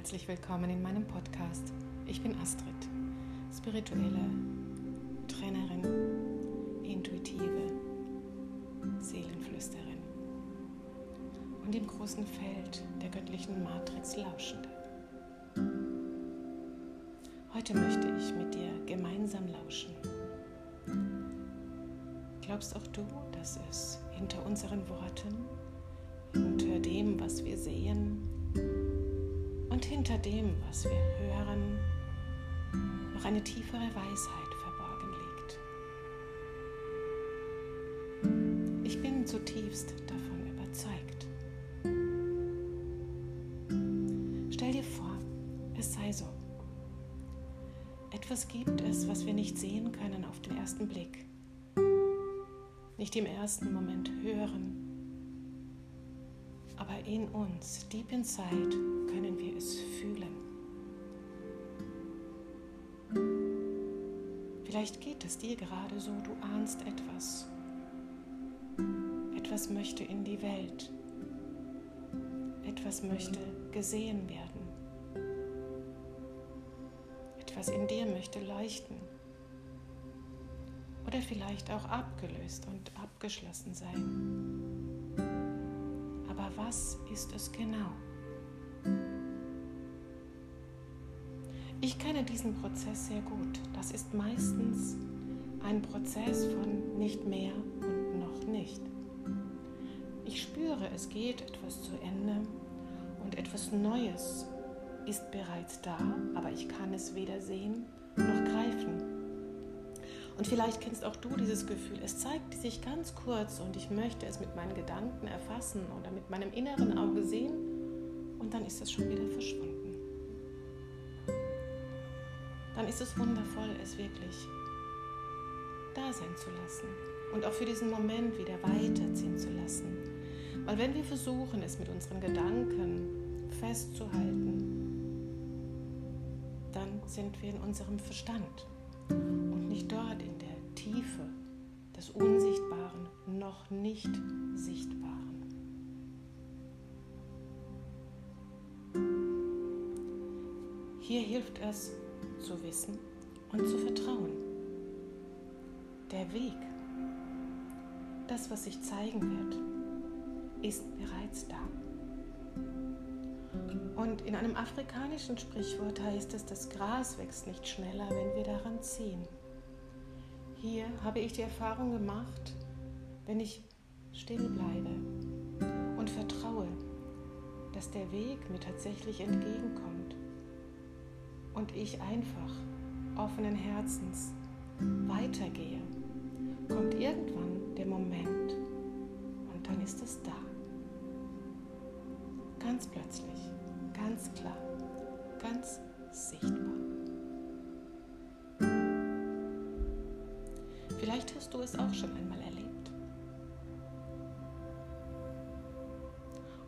herzlich willkommen in meinem Podcast. Ich bin Astrid, spirituelle Trainerin, intuitive Seelenflüsterin und im großen Feld der göttlichen Matrix lauschende. Heute möchte ich mit dir gemeinsam lauschen. Glaubst auch du, dass es hinter unseren Worten, hinter dem, was wir sehen, hinter dem, was wir hören, noch eine tiefere Weisheit verborgen liegt. Ich bin zutiefst davon überzeugt. Stell dir vor, es sei so. Etwas gibt es, was wir nicht sehen können auf den ersten Blick, nicht im ersten Moment hören aber in uns, deep inside, Vielleicht geht es dir gerade so, du ahnst etwas. Etwas möchte in die Welt. Etwas möchte gesehen werden. Etwas in dir möchte leuchten. Oder vielleicht auch abgelöst und abgeschlossen sein was ist es genau? Kenne diesen Prozess sehr gut. Das ist meistens ein Prozess von nicht mehr und noch nicht. Ich spüre, es geht etwas zu Ende und etwas Neues ist bereits da, aber ich kann es weder sehen noch greifen. Und vielleicht kennst auch du dieses Gefühl. Es zeigt sich ganz kurz und ich möchte es mit meinen Gedanken erfassen oder mit meinem inneren Auge sehen und dann ist es schon wieder verschwunden. Dann ist es wundervoll, es wirklich da sein zu lassen und auch für diesen Moment wieder weiterziehen zu lassen. Weil wenn wir versuchen, es mit unseren Gedanken festzuhalten, dann sind wir in unserem Verstand und nicht dort in der Tiefe des Unsichtbaren, noch nicht Sichtbaren. Hier hilft es zu wissen und zu vertrauen. Der Weg, das, was sich zeigen wird, ist bereits da. Und in einem afrikanischen Sprichwort heißt es, das Gras wächst nicht schneller, wenn wir daran ziehen. Hier habe ich die Erfahrung gemacht, wenn ich still bleibe und vertraue, dass der Weg mir tatsächlich entgegenkommt und ich einfach offenen Herzens weitergehe, kommt irgendwann der Moment und dann ist es da. Ganz plötzlich, ganz klar, ganz sichtbar. Vielleicht hast du es auch schon einmal erlebt.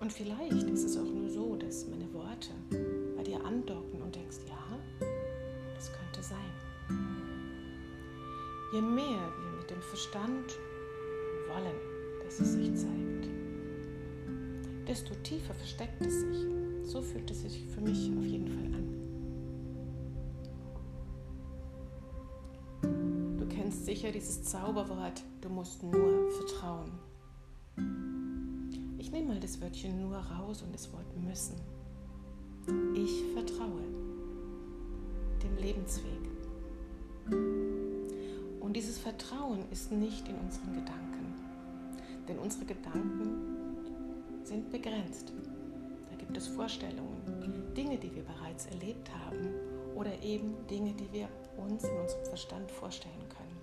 Und vielleicht ist es auch nur so, dass meine Worte andocken und denkst, ja, das könnte sein. Je mehr wir mit dem Verstand wollen, dass es sich zeigt, desto tiefer versteckt es sich. So fühlt es sich für mich auf jeden Fall an. Du kennst sicher dieses Zauberwort, du musst nur vertrauen. Ich nehme mal das Wörtchen nur raus und das Wort müssen. Ich vertraue dem Lebensweg. Und dieses Vertrauen ist nicht in unseren Gedanken. Denn unsere Gedanken sind begrenzt. Da gibt es Vorstellungen, Dinge, die wir bereits erlebt haben oder eben Dinge, die wir uns in unserem Verstand vorstellen können.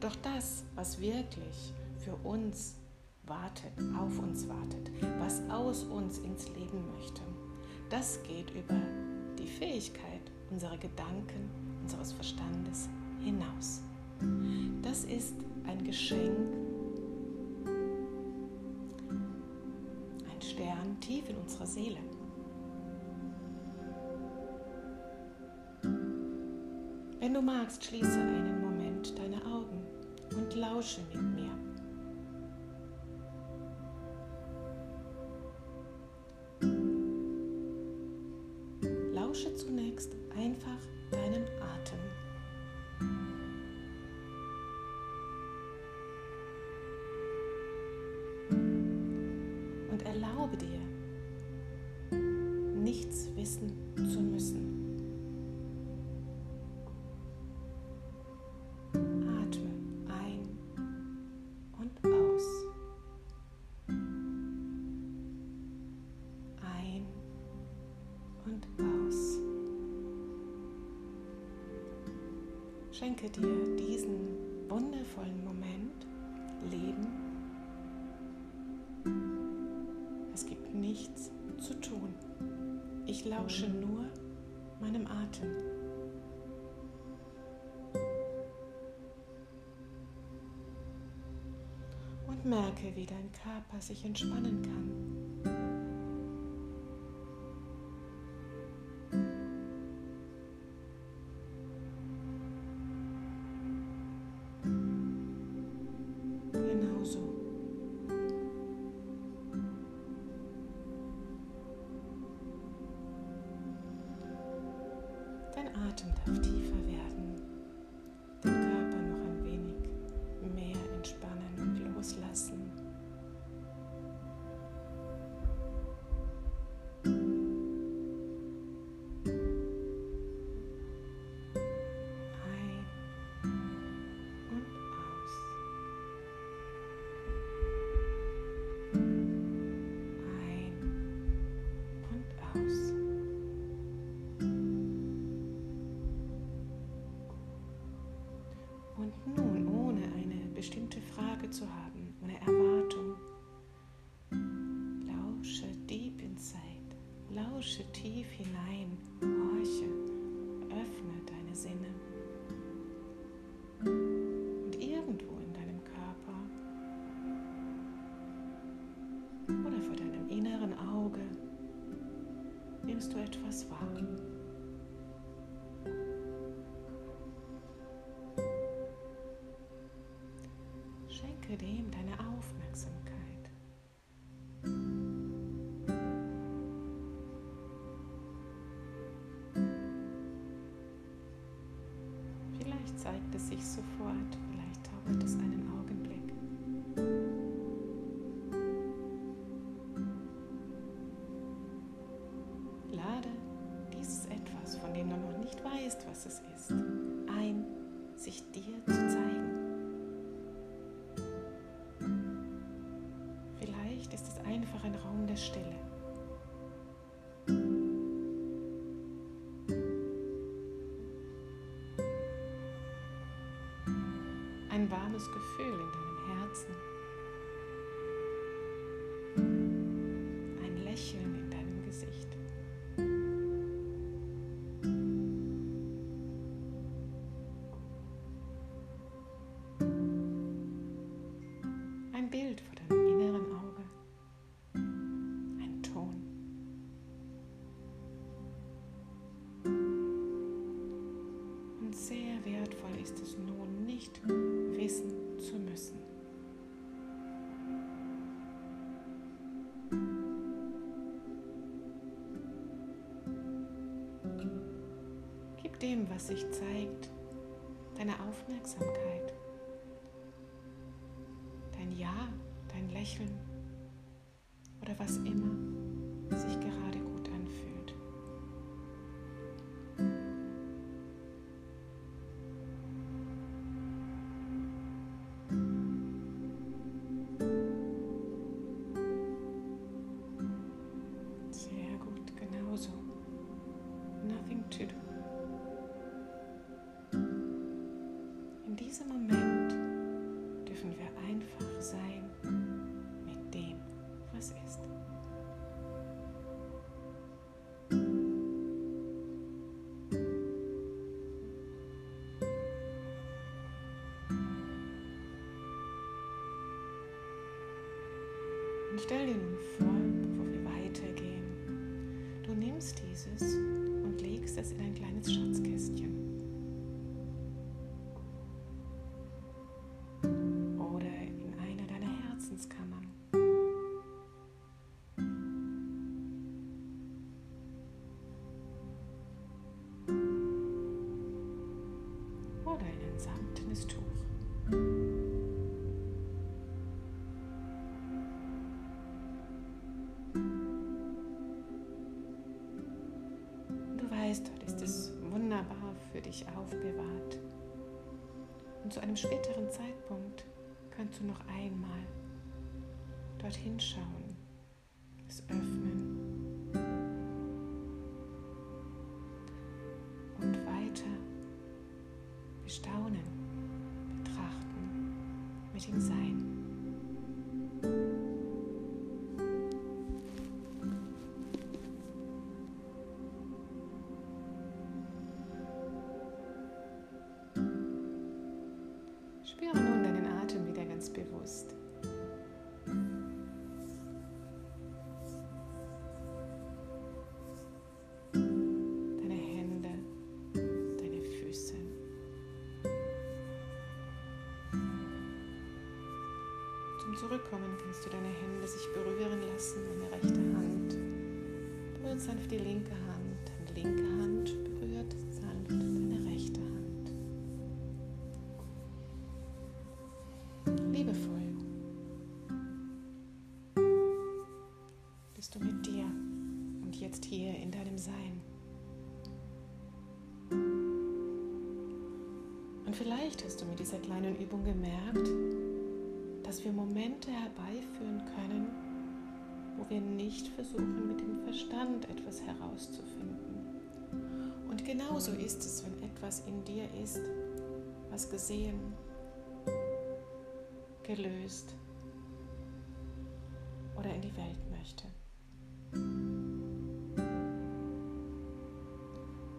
Doch das, was wirklich für uns wartet, auf uns wartet, was aus uns ins Leben möchte, das geht über die Fähigkeit unserer Gedanken, unseres Verstandes hinaus. Das ist ein Geschenk Stern tief in unserer Seele. Wenn du magst, schließe einen Moment deine Augen und lausche mit mir. Erlaube dir, nichts wissen zu müssen. Schenke dir diesen wundervollen Moment Leben. Nichts zu tun. Ich lausche nur meinem Atem. Und merke, wie dein Körper sich entspannen kann. Lausche tief hinein, horche, öffne deine Sinne. Und irgendwo in deinem Körper oder vor deinem inneren Auge nimmst du etwas wahr. Schenke dem deine Aufmerksamkeit. Vielleicht es sich sofort, vielleicht dauert es einen Augenblick. Lade dieses etwas, von dem du noch nicht weißt, was es ist, ein, sich dir zu Stille. Ein warmes Gefühl in deinem Herzen. Dem, was sich zeigt, deine Aufmerksamkeit, dein Ja, dein Lächeln oder was immer diesem Moment dürfen wir einfach sein mit dem, was ist. Und stell dir nun vor, bevor wir weitergehen, du nimmst dieses und legst es in ein kleines Schatzkästchen. Samtenes Tuch. Du weißt, dort ist es wunderbar für dich aufbewahrt. Und zu einem späteren Zeitpunkt kannst du noch einmal dorthin schauen, es öffnen ihm sein. Spüre nun deinen Atem wieder ganz bewusst. Zurückkommen kannst du deine Hände sich berühren lassen. Deine rechte Hand berührt sanft die linke Hand. Deine linke Hand berührt sanft deine rechte Hand. Liebevoll bist du mit dir und jetzt hier in deinem Sein. Und vielleicht hast du mit dieser kleinen Übung gemerkt, dass wir Momente herbeiführen können, wo wir nicht versuchen, mit dem Verstand etwas herauszufinden. Und genauso ist es, wenn etwas in dir ist, was gesehen, gelöst oder in die Welt möchte.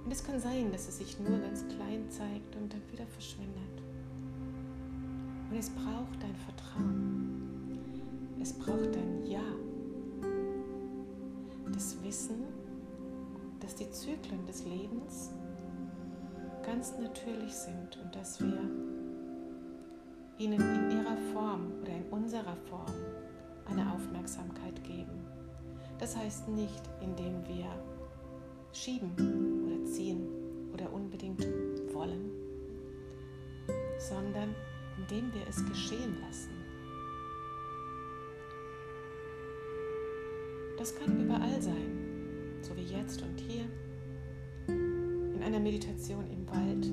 Und es kann sein, dass es sich nur ganz klein zeigt und dann wieder verschwindet. Und es braucht dein Vertrauen. Es braucht dein Ja. Das Wissen, dass die Zyklen des Lebens ganz natürlich sind und dass wir ihnen in ihrer Form oder in unserer Form eine Aufmerksamkeit geben. Das heißt nicht, indem wir schieben oder ziehen oder unbedingt wollen, sondern indem wir es geschehen lassen. Das kann überall sein, so wie jetzt und hier, in einer Meditation im Wald,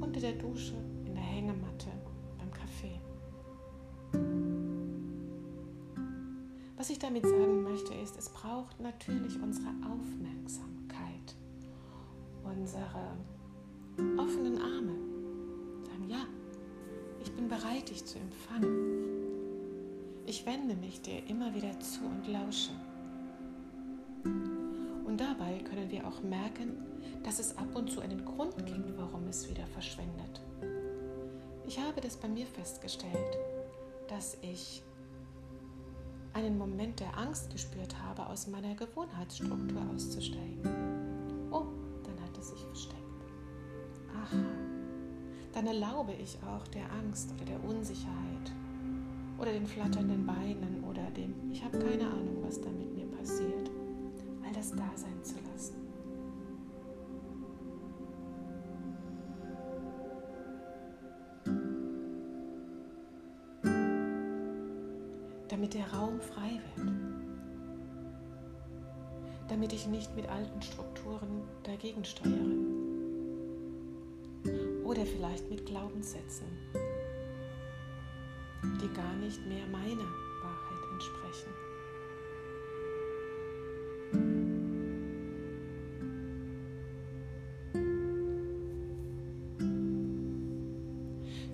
unter der Dusche, in der Hängematte, beim Kaffee. Was ich damit sagen möchte, ist, es braucht natürlich unsere Aufmerksamkeit, unsere offenen Arme. Bereit, dich zu empfangen. Ich wende mich dir immer wieder zu und lausche. Und dabei können wir auch merken, dass es ab und zu einen Grund gibt, warum es wieder verschwindet. Ich habe das bei mir festgestellt, dass ich einen Moment der Angst gespürt habe, aus meiner Gewohnheitsstruktur auszusteigen. Oh, dann hat es sich versteckt. Aha, dann erlaube ich auch der Angst oder der Unsicherheit oder den flatternden Beinen oder dem, ich habe keine Ahnung, was da mit mir passiert, all das da sein zu lassen. damit der Raum frei wird, damit ich nicht mit alten Strukturen dagegen steuere oder vielleicht mit Glaubenssätzen, die gar nicht mehr meiner Wahrheit entsprechen.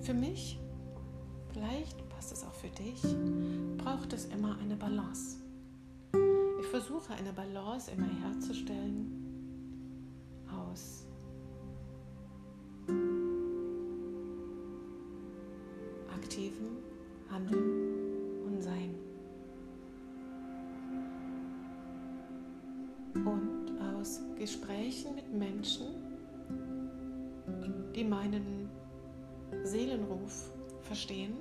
Für mich, vielleicht passt es auch für dich, braucht es immer eine Balance. Ich versuche eine Balance immer herzustellen Seelenruf verstehen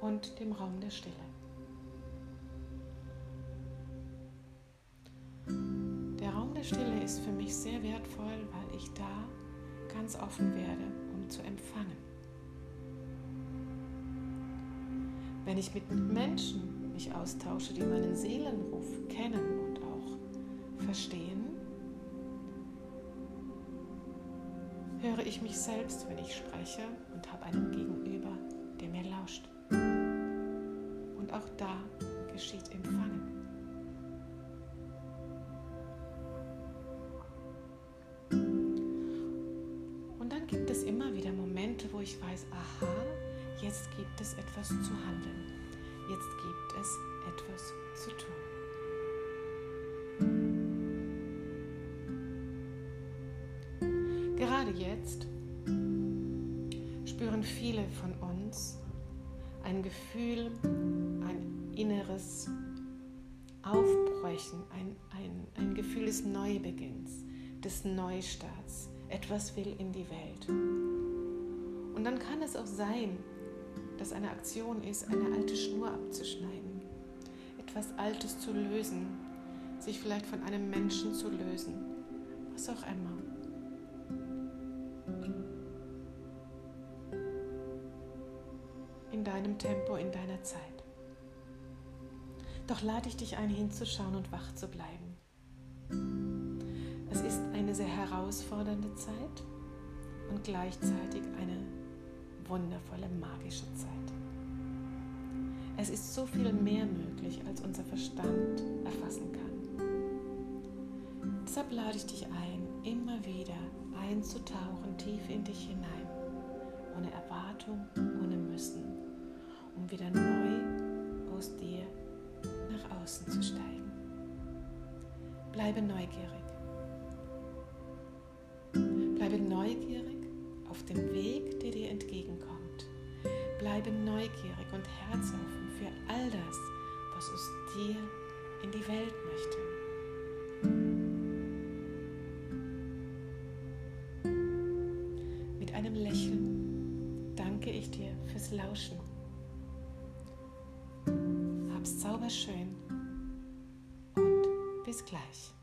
und dem Raum der Stille. Der Raum der Stille ist für mich sehr wertvoll, weil ich da ganz offen werde um zu empfangen. Wenn ich mit Menschen mich austausche, die meinen Seelenruf kennen und auch verstehen, höre ich mich selbst, wenn ich spreche und habe einen Gegenüber, der mir lauscht. Und auch da geschieht Empfangen. Und dann gibt es immer wieder Momente, wo ich weiß, aha, jetzt gibt es etwas zu handeln. Jetzt gibt es etwas zu tun. Jetzt spüren viele von uns ein Gefühl, ein inneres Aufbrechen, ein, ein, ein Gefühl des Neubeginns, des Neustarts. Etwas will in die Welt. Und dann kann es auch sein, dass eine Aktion ist, eine alte Schnur abzuschneiden, etwas Altes zu lösen, sich vielleicht von einem Menschen zu lösen, was auch immer. Zeit. Doch lade ich dich ein, hinzuschauen und wach zu bleiben. Es ist eine sehr herausfordernde Zeit und gleichzeitig eine wundervolle magische Zeit. Es ist so viel mehr möglich, als unser Verstand erfassen kann. Deshalb lade ich dich ein, immer wieder einzutauchen tief in dich hinein, ohne Erwartung, ohne Müssen, um wieder neu aus dir nach außen zu steigen. Bleibe neugierig. Bleibe neugierig auf dem Weg, der dir entgegenkommt. Bleibe neugierig und herzoffen für all das, was aus dir in die Welt möchte. Mit einem Lächeln danke ich dir fürs Lauschen. Hab's zauberschön und bis gleich.